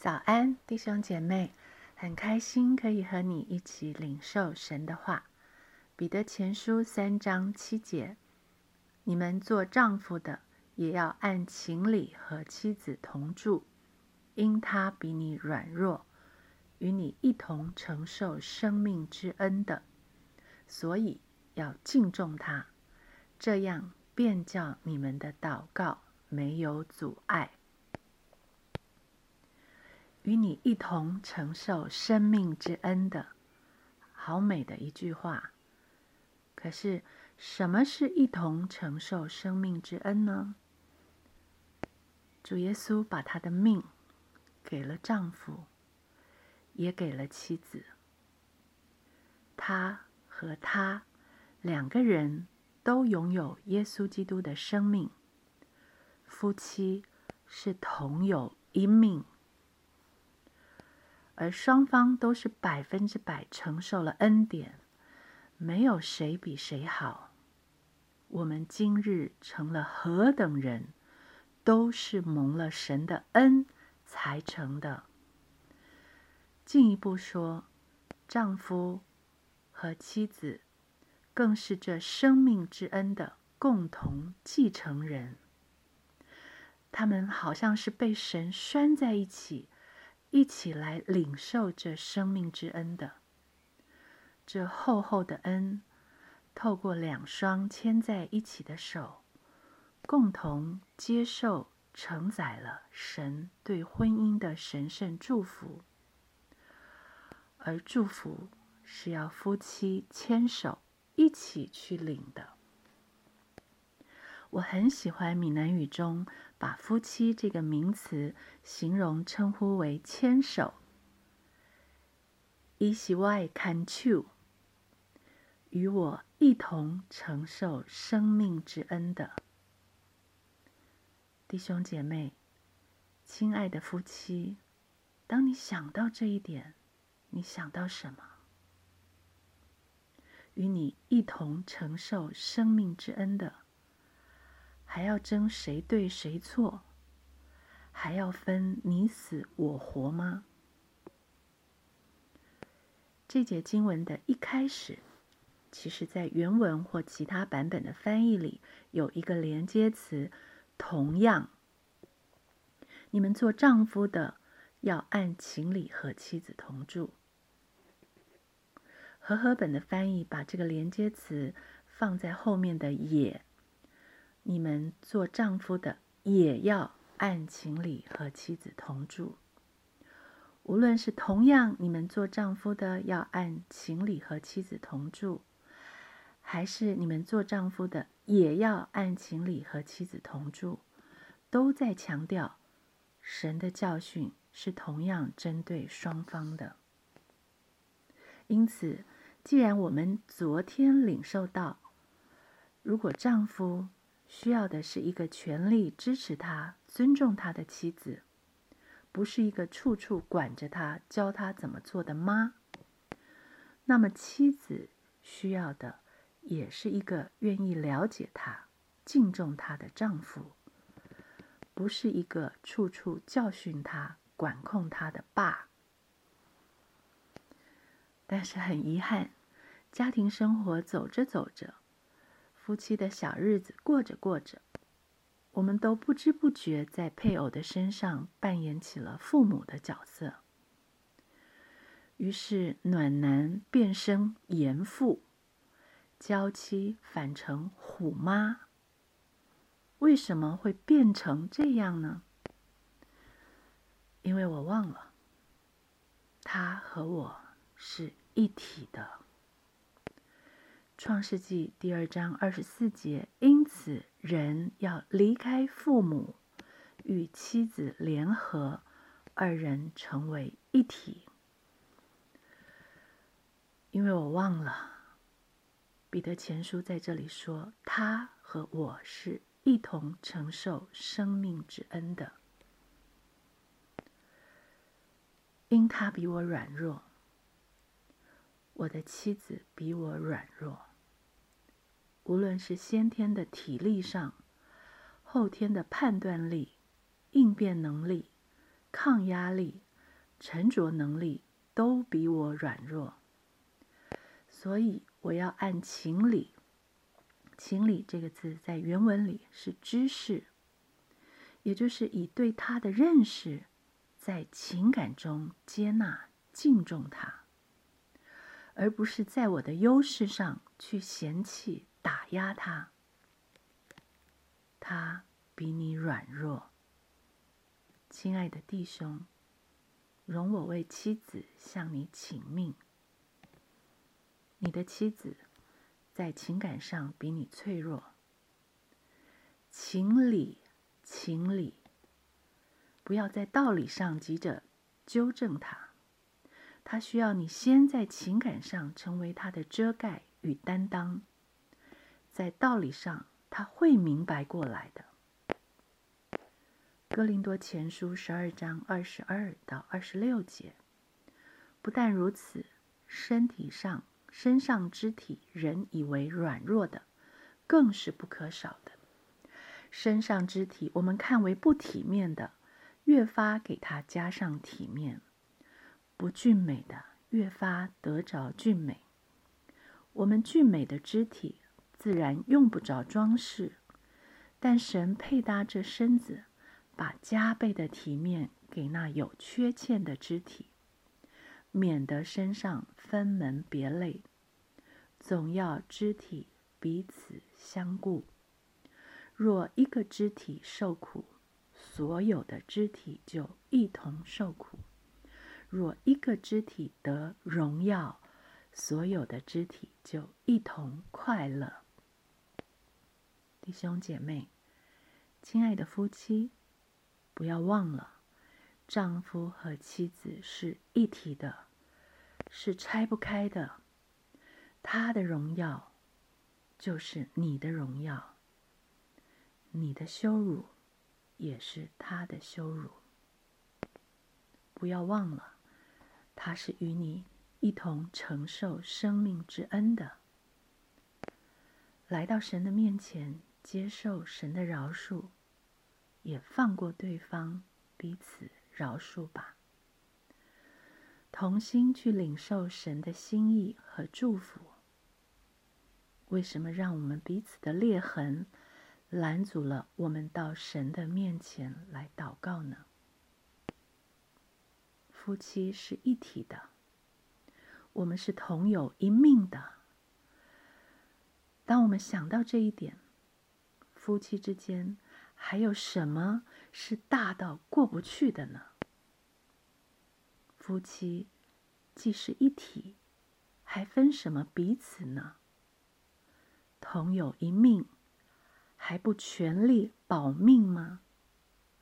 早安，弟兄姐妹，很开心可以和你一起领受神的话。彼得前书三章七节：你们做丈夫的，也要按情理和妻子同住，因他比你软弱，与你一同承受生命之恩的，所以要敬重他，这样便叫你们的祷告没有阻碍。与你一同承受生命之恩的，好美的一句话。可是，什么是一同承受生命之恩呢？主耶稣把他的命给了丈夫，也给了妻子。他和他两个人都拥有耶稣基督的生命，夫妻是同有一命。而双方都是百分之百承受了恩典，没有谁比谁好。我们今日成了何等人，都是蒙了神的恩才成的。进一步说，丈夫和妻子更是这生命之恩的共同继承人。他们好像是被神拴在一起。一起来领受这生命之恩的，这厚厚的恩，透过两双牵在一起的手，共同接受承载了神对婚姻的神圣祝福。而祝福是要夫妻牵手一起去领的。我很喜欢闽南语中把夫妻这个名词形容称呼为牵手，一起外看手，与我一同承受生命之恩的弟兄姐妹，亲爱的夫妻，当你想到这一点，你想到什么？与你一同承受生命之恩的。还要争谁对谁错，还要分你死我活吗？这节经文的一开始，其实在原文或其他版本的翻译里，有一个连接词“同样”。你们做丈夫的要按情理和妻子同住。和合本的翻译把这个连接词放在后面的“也”。你们做丈夫的也要按情理和妻子同住。无论是同样，你们做丈夫的要按情理和妻子同住，还是你们做丈夫的也要按情理和妻子同住，都在强调神的教训是同样针对双方的。因此，既然我们昨天领受到，如果丈夫，需要的是一个全力支持他、尊重他的妻子，不是一个处处管着他、教他怎么做的妈。那么，妻子需要的也是一个愿意了解他、敬重他的丈夫，不是一个处处教训他、管控他的爸。但是很遗憾，家庭生活走着走着。夫妻的小日子过着过着，我们都不知不觉在配偶的身上扮演起了父母的角色。于是暖男变身严父，娇妻反成虎妈。为什么会变成这样呢？因为我忘了，他和我是一体的。创世纪第二章二十四节，因此人要离开父母，与妻子联合，二人成为一体。因为我忘了，彼得前书在这里说，他和我是一同承受生命之恩的，因他比我软弱，我的妻子比我软弱。无论是先天的体力上，后天的判断力、应变能力、抗压力，沉着能力都比我软弱，所以我要按情理。情理这个字在原文里是知识，也就是以对他的认识，在情感中接纳、敬重他，而不是在我的优势上去嫌弃、打压他。他比你软弱，亲爱的弟兄。容我为妻子向你请命。你的妻子在情感上比你脆弱，情理，情理，不要在道理上急着纠正他。他需要你先在情感上成为他的遮盖与担当，在道理上他会明白过来的。哥林多前书十二章二十二到二十六节。不但如此，身体上、身上肢体，人以为软弱的，更是不可少的。身上肢体，我们看为不体面的，越发给它加上体面；不俊美的，越发得着俊美。我们俊美的肢体，自然用不着装饰，但神配搭这身子。把加倍的体面给那有缺陷的肢体，免得身上分门别类，总要肢体彼此相顾。若一个肢体受苦，所有的肢体就一同受苦；若一个肢体得荣耀，所有的肢体就一同快乐。弟兄姐妹，亲爱的夫妻。不要忘了，丈夫和妻子是一体的，是拆不开的。他的荣耀就是你的荣耀，你的羞辱也是他的羞辱。不要忘了，他是与你一同承受生命之恩的。来到神的面前，接受神的饶恕。也放过对方，彼此饶恕吧。同心去领受神的心意和祝福。为什么让我们彼此的裂痕拦阻了我们到神的面前来祷告呢？夫妻是一体的，我们是同有一命的。当我们想到这一点，夫妻之间。还有什么是大到过不去的呢？夫妻既是一体，还分什么彼此呢？同有一命，还不全力保命吗？